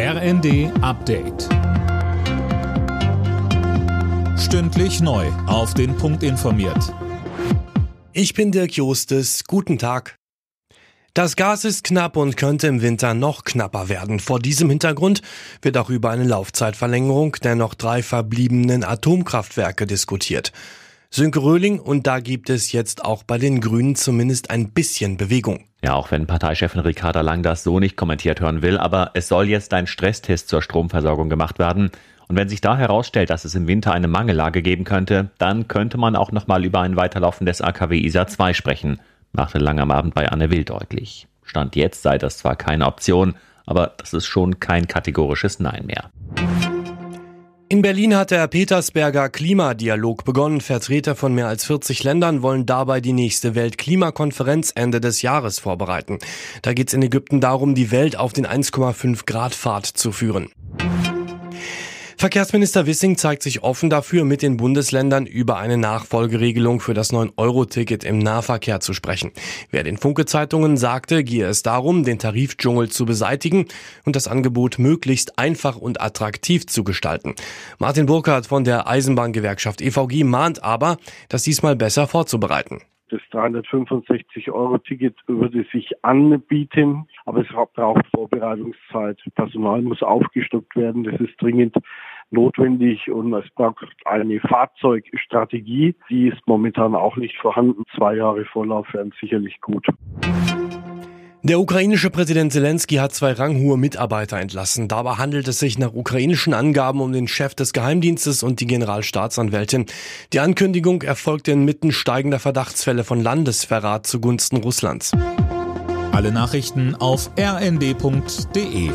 RND Update. Stündlich neu. Auf den Punkt informiert. Ich bin Dirk Jostes. Guten Tag. Das Gas ist knapp und könnte im Winter noch knapper werden. Vor diesem Hintergrund wird auch über eine Laufzeitverlängerung der noch drei verbliebenen Atomkraftwerke diskutiert. Sönke Röhling und da gibt es jetzt auch bei den Grünen zumindest ein bisschen Bewegung. Ja, auch wenn Parteichefin Ricarda Lang das so nicht kommentiert hören will, aber es soll jetzt ein Stresstest zur Stromversorgung gemacht werden. Und wenn sich da herausstellt, dass es im Winter eine Mangellage geben könnte, dann könnte man auch nochmal über ein Weiterlaufen des AKW ISA 2 sprechen, machte Lang am Abend bei Anne Will deutlich. Stand jetzt sei das zwar keine Option, aber das ist schon kein kategorisches Nein mehr. In Berlin hat der Petersberger Klimadialog begonnen. Vertreter von mehr als 40 Ländern wollen dabei die nächste Weltklimakonferenz Ende des Jahres vorbereiten. Da geht es in Ägypten darum, die Welt auf den 1,5 Grad Pfad zu führen. Verkehrsminister Wissing zeigt sich offen dafür, mit den Bundesländern über eine Nachfolgeregelung für das 9-Euro-Ticket im Nahverkehr zu sprechen. Wer den Funke-Zeitungen sagte, gehe es darum, den Tarifdschungel zu beseitigen und das Angebot möglichst einfach und attraktiv zu gestalten. Martin Burkhardt von der Eisenbahngewerkschaft EVG mahnt aber, das diesmal besser vorzubereiten. Das 365-Euro-Ticket würde sich anbieten, aber es braucht Vorbereitungszeit. Personal muss aufgestockt werden. Das ist dringend notwendig und es braucht eine Fahrzeugstrategie. Die ist momentan auch nicht vorhanden. Zwei Jahre Vorlauf wären sicherlich gut. Der ukrainische Präsident Zelensky hat zwei ranghohe Mitarbeiter entlassen. Dabei handelt es sich nach ukrainischen Angaben um den Chef des Geheimdienstes und die Generalstaatsanwältin. Die Ankündigung erfolgte inmitten steigender Verdachtsfälle von Landesverrat zugunsten Russlands. Alle Nachrichten auf rnd.de